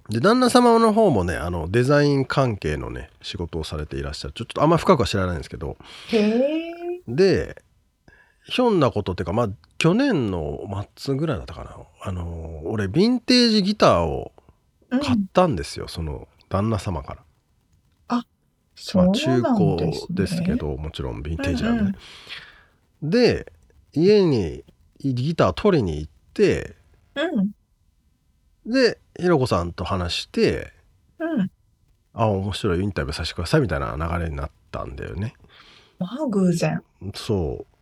で旦那様の方もねあのデザイン関係のね仕事をされていらっしゃる。ちょっとあんま深くは知らないんですけど。でひょんなことっていうかまあ去年の末ぐらいだったかな。あの俺ヴィンテージギターを買ったんですよ、うん、その旦那様から。あそう、ね、まあ、中古ですけどもちろんヴィンテージなんでね。うんうんで家にギター取りに行って、うん、でひろこさんと話して、うん、あ面白いインタビューさせてくださいみたいな流れになったんだよね。まあ偶然そう。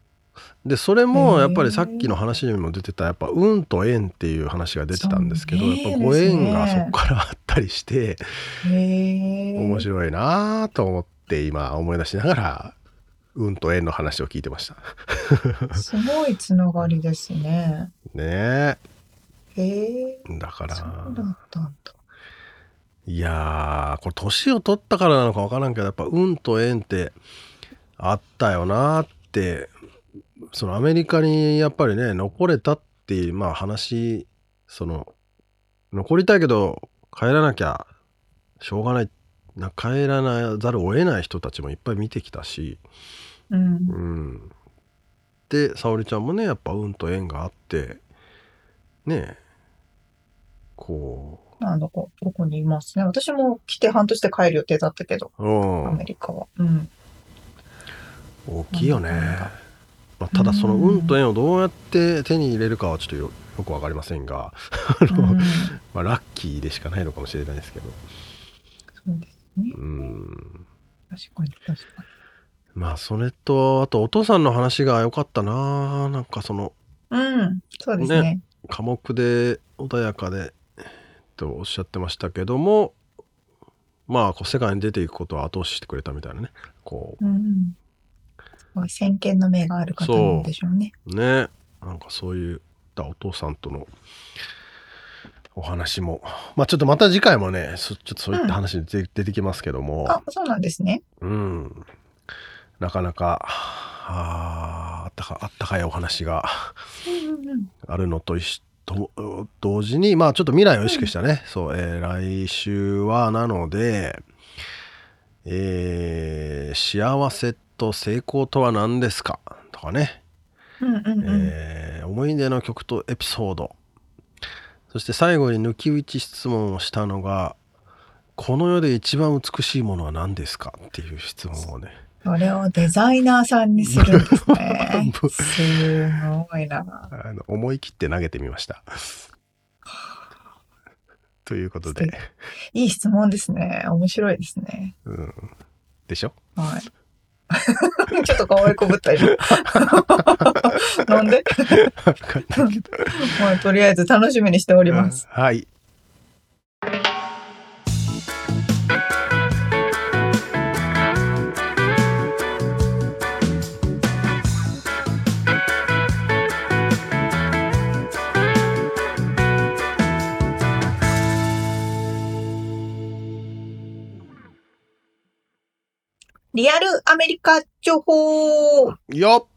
でそれもやっぱりさっきの話にも出てたやっぱ運と縁っていう話が出てたんですけどやっぱご縁がそこからあったりして面白いなと思って今思い出しながら運と縁の話を聞いてました。すごいつながりですね。ねえ。へえ。だから。そうだったんだ。いやこれ年を取ったからなのか分からんけどやっぱ運と縁ってあったよなってそのアメリカにやっぱりね残れたっていうまあ話その残りたいけど帰らなきゃしょうがないな帰らなざるを得ない人たちもいっぱい見てきたし、うん、うん、で沙織ちゃんもねやっぱ運と縁があってねこう。あのこここにいますね。私も来て半年で帰る予定だったけど、うん、アメリカは、うん、大きいよね、まあ、ただその運と縁をどうやって手に入れるかはちょっとよよく分かりませんがまあ、ラッキーでしかないのかもしれないですけど。そうですね。うん。確かに確かにまあそれとあとお父さんの話が良かったな。なんかそのうん。そうですね。ね寡黙で穏やかでとおっしゃってましたけどもまあこう世界に出ていくことは後押ししてくれたみたいなね。こう、うん、先見の明がある方なんでしょうね。ね。なんかそういったお父さんとのお話も。まあちょっとまた次回もねちょっとそういった話出てきますけども、あそうなんですね。うんなかなかああったかあったかいお話があるのとと同時にまあちょっと未来を意識したね、うん、そう、えー、来週はなので、えー、幸せと成功とは何ですか？とかね、うんうんうん、えー、思い出の曲とエピソード。そして最後に抜き打ち質問をしたのがこの世で一番美しいものは何ですか？っていう質問をねそれをデザイナーさんにするんですね。すごいな。あの思い切って投げてみました。ということで。いい質問ですね。面白いですね。うん。でしょ？はい。ちょっと可愛いこぶった今。なんで？まあ、とりあえず楽しみにしております。うん、はい。リアルアメリカ情報。よ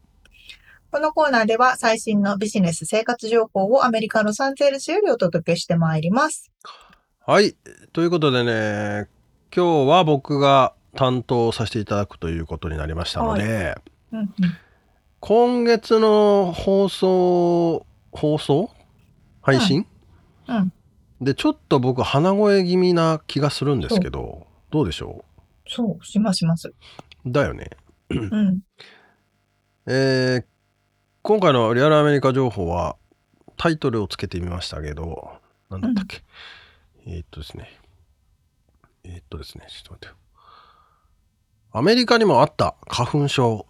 このコーナーでは最新のビジネス生活情報をアメリカ・ロサンゼルスよりお届けしてまいります。はい。ということでね、今日は僕が担当させていただくということになりましたので、はい。うんうん、今月の放送、放送？配信、うん、うん、で、ちょっと僕鼻声気味な気がするんですけど、どうでしょう？そう、しますします。だよね。うん。えー、今回のリアルアメリカ情報はタイトルをつけてみましたけど、なんだったっけ、うん、えー、っとですね。えー、っとですね、ちょっと待ってよ。アメリカにもあった花粉症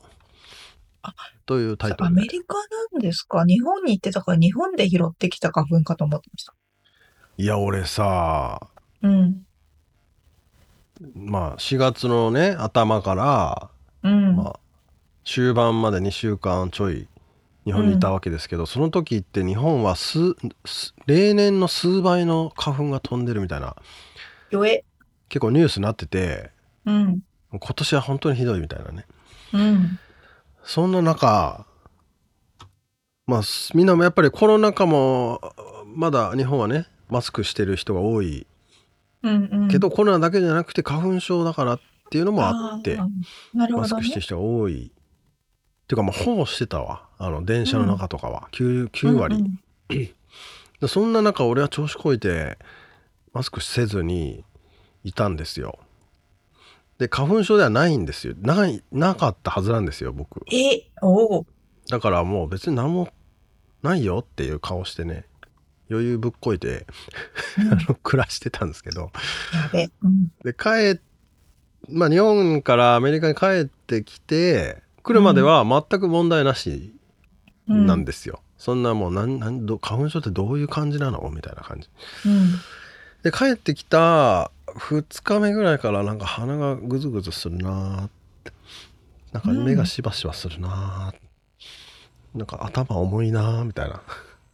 というタイトルアメリカなんですか？日本に行ってたから日本で拾ってきた花粉かと思ってました。いや、俺さ、うん。まあ、4月のね、頭から、うん、まあ、終盤まで2週間ちょい日本にいたわけですけど、うん、その時って日本は数例年の数倍の花粉が飛んでるみたいな結構ニュースになってて、うん、今年は本当にひどいみたいなね、うん、そんな中まあみんなもやっぱりコロナ禍もまだ日本はねマスクしてる人が多い、うんうん、けどコロナだけじゃなくて花粉症だからっていうのもあって、ね、マスクしてる人が多い。っていうかまあほぼしてたわ。あの電車の中とかは、うん、9, 9割、うんうん、そんな中俺は調子こいてマスクせずにいたんですよ。で花粉症ではないんですよ。ないなかったはずなんですよ僕。えおだからもう別に何もないよっていう顔してね余裕ぶっこいて、うん、あの暮らしてたんですけど。で帰まあ日本からアメリカに帰ってきて来るまでは全く問題なしなんですよ。うん、そんなもうなんなんど花粉症ってどういう感じなの？みたいな感じ。うん、で帰ってきた2日目ぐらいからなんか鼻がグズグズするなって。なんか目がしばしばするな、うん、なんか頭重いなみたいな。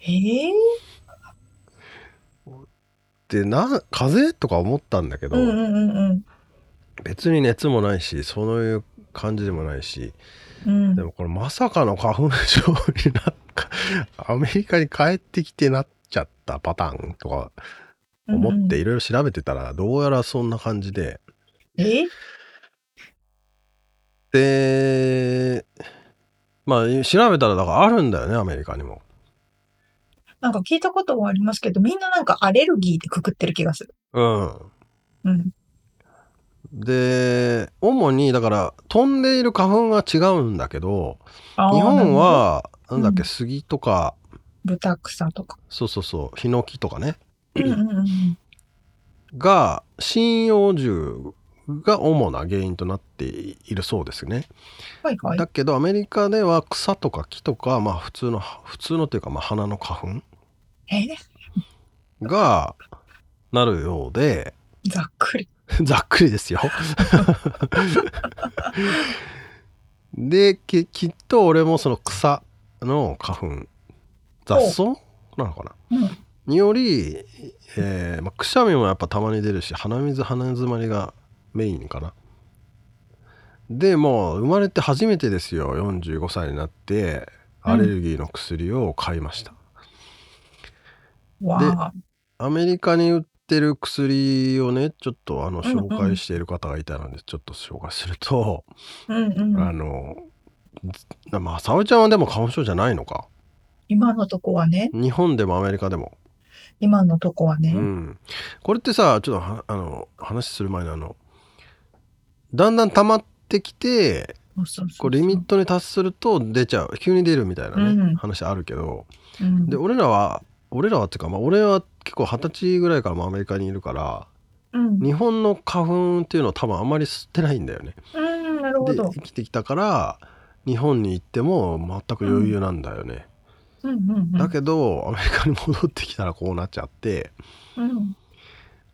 えー、でな風邪とか思ったんだけど、うんうんうん、別に熱もないしそういう感じでもないし、うん、でもこれまさかの花粉症になっアメリカに帰ってきてなっちゃったパターンとか思っていろいろ調べてたら、どうやらそんな感じで。え？で、まあ調べたらだからあるんだよね、アメリカにも。なんか聞いたこともありますけど、みんななんかアレルギーでくくってる気がする。うん。うん。で、主に、だから、飛んでいる花粉が違うんだけど、日本は、なんだっけ、うん、杉とか、豚草とか。そうそうそう、ヒノキとかね。うんうんうん、が、針葉樹が主な原因となっているそうですね。はいはい。だけど、アメリカでは草とか木とか、まあ普通の、普通のっていうか、まあ花の花粉がなるようで、ざっくり。ざっくりですよ。でききっと俺もその草の花粉雑草？なのかな、うん、により、えーまあ、くしゃみもやっぱたまに出るし鼻水鼻詰まりがメインかな。でもう生まれて初めてですよ。45歳になってアレルギーの薬を買いました、うん、でアメリカに売ってる薬をね、ちょっとあの紹介している方がいたので、ちょっと紹介すると、うんうん。あの、まあ、沙織ちゃんはでも花粉症じゃないのか？今のとこはね。日本でもアメリカでも。今のとこはね。うん。これってさ、ちょっとあの話する前にあの、だんだん溜まってきて、こうリミットに達すると出ちゃう急に出るみたいなね、うん、話あるけど、うん、で俺らは俺らはっていうか、まあ、俺は結構二十歳ぐらいからもアメリカにいるから、うん、日本の花粉っていうのは多分あんまり吸ってないんだよね。うんなるほどで生きてきたから日本に行っても全く余裕なんだよね。うんうんうんうん、だけどアメリカに戻ってきたらこうなっちゃって、うん、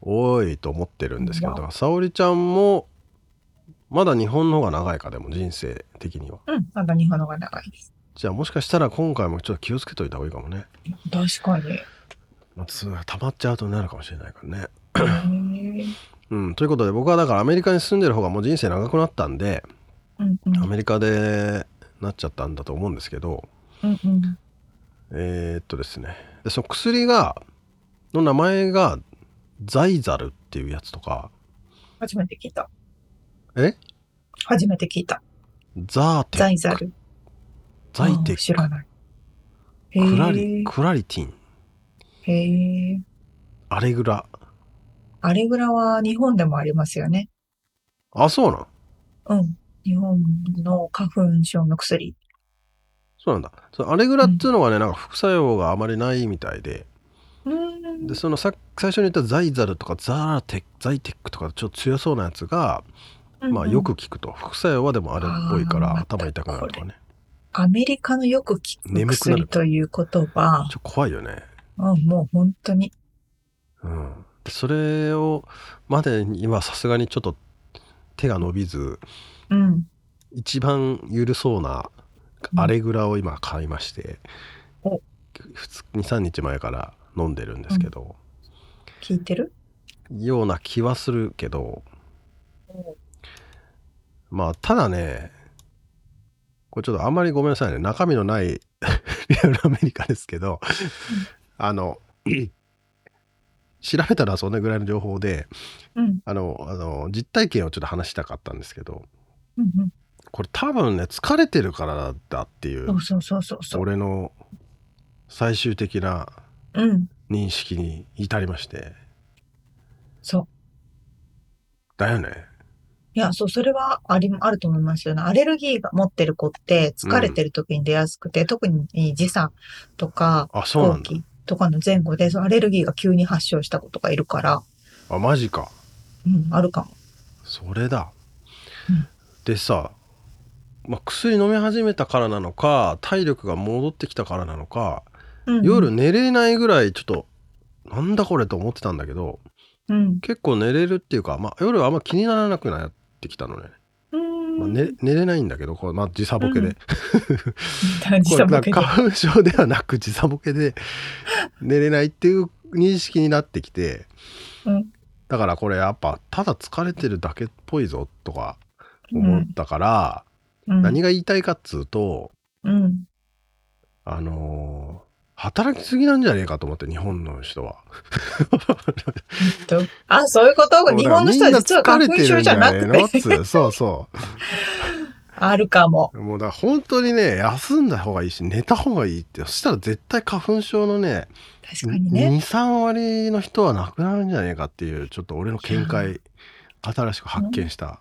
おいと思ってるんですけどだから沙織ちゃんもまだ日本の方が長いかでも人生的には。うんまだ日本の方が長いです。じゃあもしかしたら今回もちょっと気をつけといた方がいいかもね。確かに。まあ、溜まっちゃうとなるかもしれないからね。うん、ということで僕はだからアメリカに住んでる方がもう人生長くなったんで、うんうん、アメリカでなっちゃったんだと思うんですけど、うんうん、えー、っとですね。でその薬がの名前がザイザルっていうやつとか初めて聞いた。え？初めて聞いた。ザーテザイザルザイテッククラリクラリティンへえ。アレグラ。アレグラは日本でもありますよね。あ、そうなん？うん。日本の花粉症の薬。そうなんだ。そアレグラっていうのはね、うん、なんか副作用があまりないみたいで。うん。でそのさ最初に言ったザイザルとかザーテザイテックとかちょっと強そうなやつが、まあよく聞くと副作用はでもあれっぽいから頭痛くなるとかねアメリカのよく聞く薬という言葉。ちょ怖いよね。あもう本当に。うん。それをまでにはさすがにちょっと手が伸びず、うん、一番緩そうなアレグラを今買いまして、うん、23日前から飲んでるんですけど、うん、聞いてる？ような気はするけど、まあただねこれちょっとあんまりごめんなさいね。中身のない リアルアメリカですけど、あの調べたらそれぐらいの情報で、うん、あのあの実体験をちょっと話したかったんですけど、うんうん、これ多分ね疲れてるからだっていう俺の最終的な認識に至りまして、うん、そう。だよねいや、そう、それはあり、あると思いますよね。アレルギーが持ってる子って疲れてる時に出やすくて、うん、特に時差とか、後期とかの前後で、アレルギーが急に発症した子とかいるから。あ、マジか。うん、あるかも。それだ。うん、でさ、まあ、薬飲み始めたからなのか、体力が戻ってきたからなのか、うんうん、夜寝れないぐらいちょっと、なんだこれと思ってたんだけど、うん、結構寝れるっていうか、まあ、夜はあんま気にならなくなってきたのね。まあ、寝寝れないんだけどこれ、まあ、時差ボケで、うん、時差ボケで。花粉症ではなく時差ボケで寝れないっていう認識になってきて、うん、だからこれやっぱただ疲れてるだけっぽいぞとか思ったから、うん、何が言いたいかっつうと、あのー働きすぎなんじゃねえかと思って日本の人は。あ、そういうこと？日本の人は実は花粉症じゃなくて。そうそう。あるかも。もうだ本当にね、休んだ方がいいし、寝た方がいいって。そしたら絶対花粉症のね、確かにね。2、3割の人はなくなるんじゃねえかっていう、ちょっと俺の見解、新しく発見した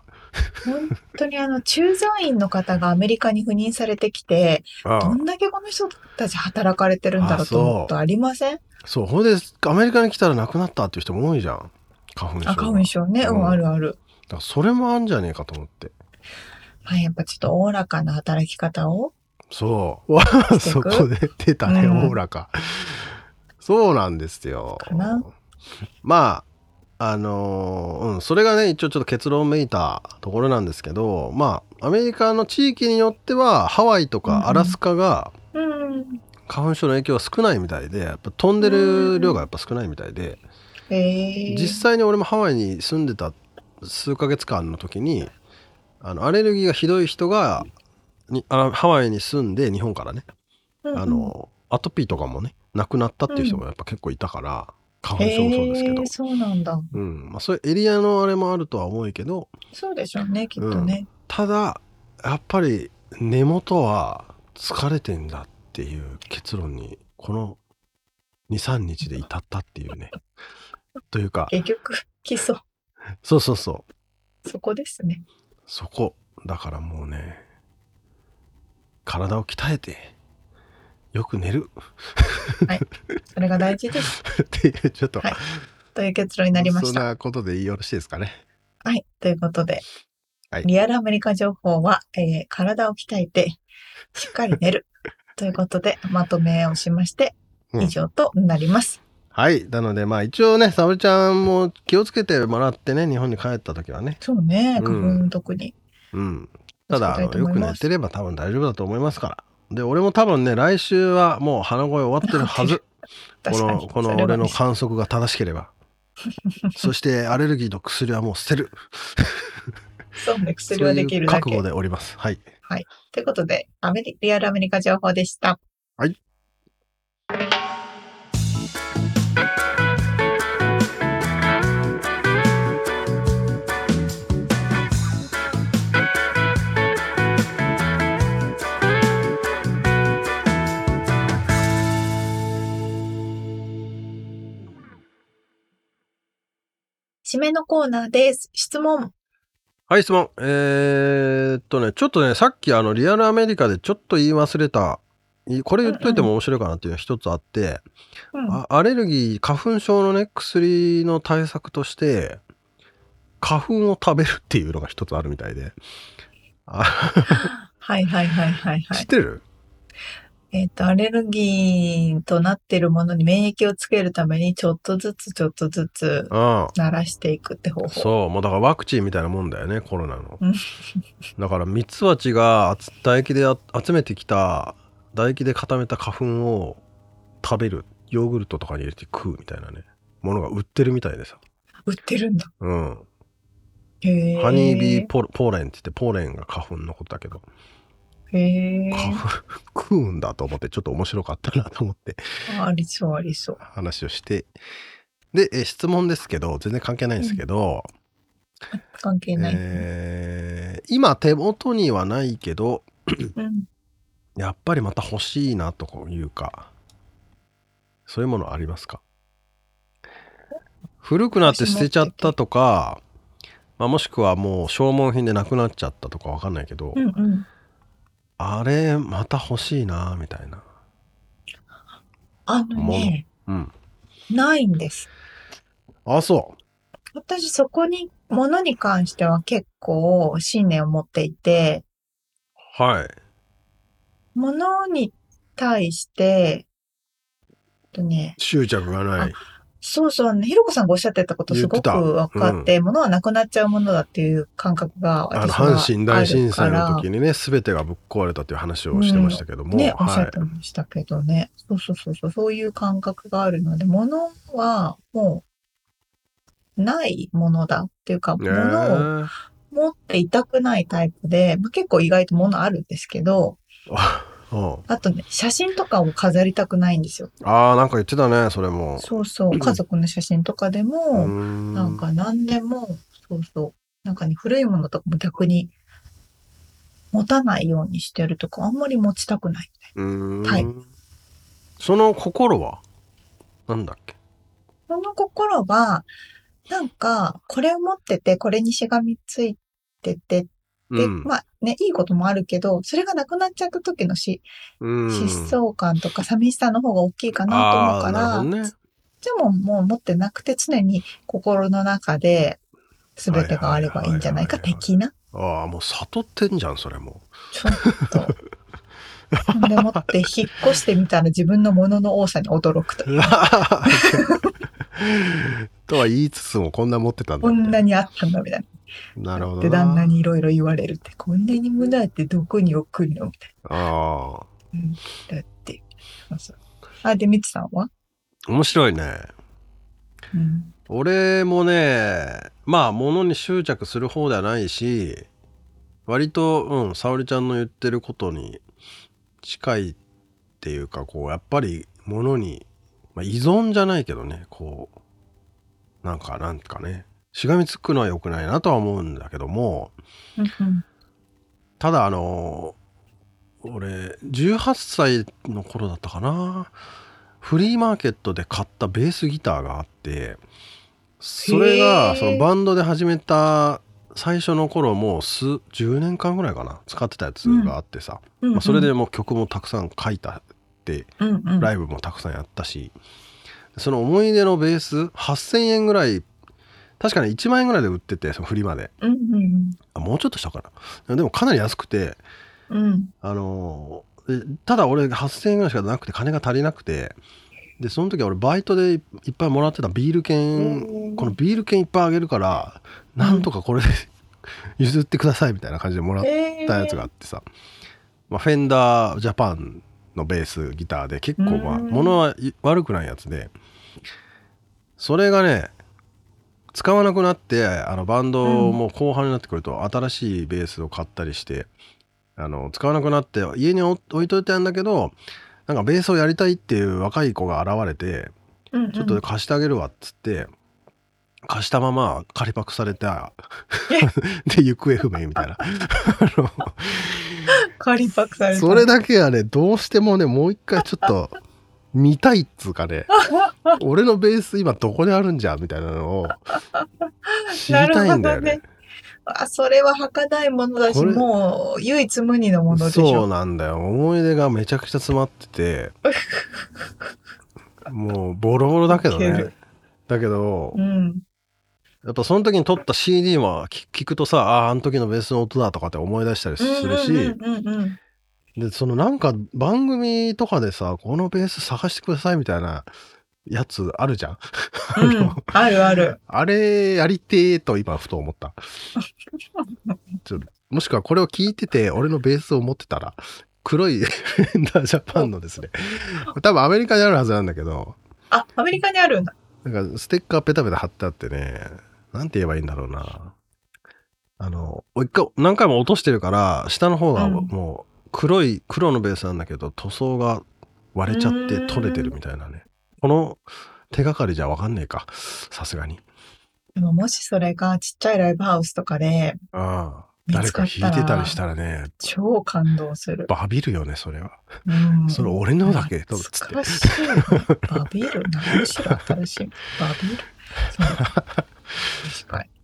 本当にあの、駐在員の方がアメリカに赴任されてきて、どんだけこの人たち働かれてるんだろうと思うとありません？そう、ほんで、アメリカに来たら亡くなったっていう人も多いじゃん。花粉症。あ、花粉症ね。うん、あるある。だからそれもあんじゃねえかと思って。まあ、やっぱちょっとおおらかな働き方をそう。そこで出たね、おおらか。そうなんですよ。まあ、あのー、うん、それがね、一応ちょっと結論めいたところなんですけど、まあ、アメリカの地域によっては、ハワイとかアラスカが、花粉症の影響は少ないみたいで、やっぱ飛んでる量がやっぱ少ないみたいで、実際に俺もハワイに住んでた数ヶ月間の時に、あの、アレルギーがひどい人が、にあハワイに住んで、日本からね、あの、アトピーとかもね、なくなったっていう人もやっぱ結構いたから、花粉症もそうですけど。そうなんだ。うん。まあ、そういうエリアのあれもあるとは思うけど。そうでしょうね、きっとね。うん、ただ、やっぱり根元は疲れてんだっていう結論に、この2、3日で至ったっていうね。というか。結局、基礎。そうそうそう。そこですね。そこ。だからもうね、体を鍛えて、よく寝る。はい。それが大事です。っていう、ちょっと、はい。という結論になりました。そんなことでよろしいですかね。はい。ということで、はい、リアルアメリカ情報は、えー、体を鍛えて、しっかり寝る。ということで、まとめをしまして、以上となります。うん、はい。なので、まあ一応ね、沙織ちゃんも気をつけてもらってね、日本に帰った時はね。そうね、花粉特に。うん。ただ、よく寝てれば多分大丈夫だと思いますから。で、俺も多分ね、来週はもう鼻声終わってるはず。この、この俺の観測が正しければ。そしてアレルギーの薬はもう捨てる。そうね、薬はできるだけ。覚悟でおります。はい。はい。ということで、アメリリアルアメリカ情報でした。はい。締めのコーナーです。質問。はい、質問。えー、っとね、ちょっとね、さっきあの、リアルアメリカでちょっと言い忘れた。これ言っといても面白いかなっていうのは一つあって、うん、アレルギー花粉症のね薬の対策として花粉を食べるっていうのが一つあるみたいで。はいはいはいはい、はい、知ってる？えっ、ー、と、アレルギーとなってるものに免疫をつけるために、ちょっとずつちょっとずつ、慣らしていくって方法。そう、もうだからワクチンみたいなもんだよね、コロナの。だから、ミツバチが唾液で集めてきた、唾液で固めた花粉を食べる。ヨーグルトとかに入れて食うみたいなね、ものが売ってるみたいでさ。売ってるんだ。うん。へハニービーポーレンって言って、ポーレンが花粉のことだけど。へ食うんだと思ってちょっと面白かったなと思って。ありそうありそう。話をして。でえ質問ですけど全然関係ないんですけど、うん、関係ない、えー、今手元にはないけど、うん、やっぱりまた欲しいなというかそういうものありますか？古くなって捨てちゃったとか、まあ、もしくはもう消耗品でなくなっちゃったとかわかんないけど、うんうんあれまた欲しいなみたいな。あのね、うん、ないんです。あそう。私そこにものに関しては結構信念を持っていて。はい。ものに対してとね執着がないそうそう、ね、ひろこさんがおっしゃってたことすごく分かって、うん、物はなくなっちゃうものだっていう感覚があの阪神大震災の時にね、すべてがぶっ壊れたっていう話をしてましたけども。うん、ね、おっしゃってましたけどね。そうそうそうそう、そういう感覚があるので、物はもう、ないものだっていうか、物を持っていたくないタイプで、まあ、結構意外と物あるんですけど、あとね、写真とかを飾りたくないんですよ。ああ、なんか言ってたね、それも。そうそう。家族の写真とかでも、なんか何でも、そうそう。なんかね、古いものとかも逆に持たないようにしてるとか、あんまり持ちたくないみたいな。はい。その心はなんだっけ？その心は、なんか、これを持ってて、これにしがみついててで、うん、まあね、いいこともあるけど、それがなくなっちゃった時のし、うん、疾走感とか寂しさの方が大きいかなと思うから、ね、でももう持ってなくて常に心の中で全てがあればいいんじゃないか的な。ああ、もう悟ってんじゃん、それも。ちょっと。でもって引っ越してみたら自分のものの多さに驚くと。とは言いつつもこんな持ってたんだ、こんなにあったんだみたいな。なるほど。で、旦那にいろいろ言われるって、こんなに胸あってどこに置くのみたいな。ああ。うん。だって。あ、で、みつさんは？面白いね。うん、俺もね、まあ、物に執着する方ではないし、割と、うん、沙織ちゃんの言ってることに近いっていうか、こう、やっぱり物に、まあ、依存じゃないけどね、こう、なんか、なんかね、しがみつくのは良くないなとは思うんだけども、ただあの俺18歳の頃だったかな。フリーマーケットで買ったベースギターがあってそれがそのバンドで始めた最初の頃もう数10年間ぐらいかな。使ってたやつがあってさ、まあ、それでもう曲もたくさん書いたって、ライブもたくさんやったし。その思い出のベース8,000円ぐらい確かに1万円ぐらいで売っててそのフリマで、うんうんあもうちょっとしたかな。でもかなり安くて、うん、あのただ俺8,000円ぐらいしかなくて金が足りなくてでその時は俺バイトでいっぱいもらってたビール券このビール券いっぱいあげるからなんとかこれで 譲ってくださいみたいな感じでもらったやつがあってさ、まあ、フェンダージャパンのベースギターで結構まあ物は悪くないやつで。それがね使わなくなってあのバンドも後半になってくると新しいベースを買ったりしてあの使わなくなって家に置いといてあるんだけどなんかベースをやりたいっていう若い子が現れて、うんうん、ちょっと貸してあげるわっつって貸したまま仮パクされた で行方不明みたいな。仮パクされた。それだけはねどうしてもねもう一回ちょっと見たいっつうかね 俺のベース今どこにあるんじゃみたいなのを知りたいんだよね。ねあ、それは儚いものだし、もう唯一無二のものでしょ。そうなんだよ。思い出がめちゃくちゃ詰まってて、もうボロボロだけどね。だけど、うん、やっぱその時に撮った CD は聞くとさ、ああ、あの時のベースの音だとかって思い出したりするし、で、そのなんか番組とかでさ、このベース探してくださいみたいなやつあるじゃん？うん、あるある。あれやりてーと今ふと思った。もしくはこれを聞いてて俺のベースを持ってたら黒いフェンダージャパンのですね多分アメリカにあるはずなんだけどあアメリカにあるんだなんかステッカーペタペタ貼ってあってねなんて言えばいいんだろうな。あの、一回何回も落としてるから、下の方がもう黒い、黒のベースなんだけど、塗装が割れちゃって取れてるみたいなね。この手がかりじゃわかんねえか。さすがに。でももしそれがちっちゃいライブハウスとかで、ああ。誰か弾いてたりしたらね。超感動する。バビるよね、それは。それ俺のだけ？とつって。バビる？何しろ新しい。バビる？確かに。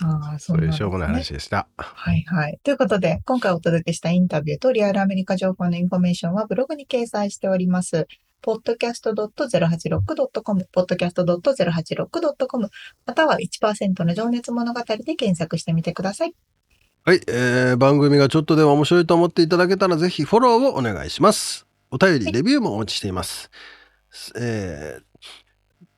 はい。ああ、そう、ね、いうしょうもない話でした。はいはい。ということで、今回お届けしたインタビューとリアルアメリカ情報のインフォメーションはブログに掲載しております。podcast.086.com、podcast.086.com、または1%の情熱物語で検索してみてください。はい、えー、番組がちょっとでも面白いと思っていただけたらぜひフォローをお願いします。お便り、レビューもお待ちしています。はい、えー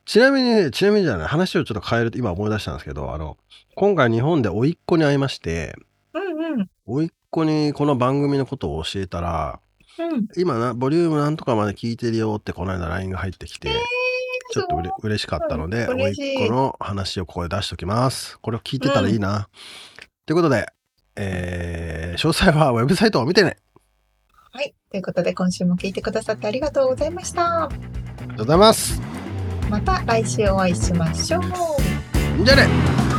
ちなみにね、ちなみにじゃない、話をちょっと変えると今思い出したんですけど、あの、今回日本で甥っ子に会いまして、うんうん。甥っ子にこの番組のことを教えたら、うん、今な、ボリュームなんとかまで聞いてるよってこの間 LINE が入ってきて、えー、ちょっとうれ嬉しかったので、甥、っ子の話をここで出しときます。これを聞いてたらいいな。うん、ということで、えー、詳細はウェブサイトを見てね。はい。ということで、今週も聞いてくださってありがとうございました。ありがとうございます。また来週お会いしましょう。じゃあね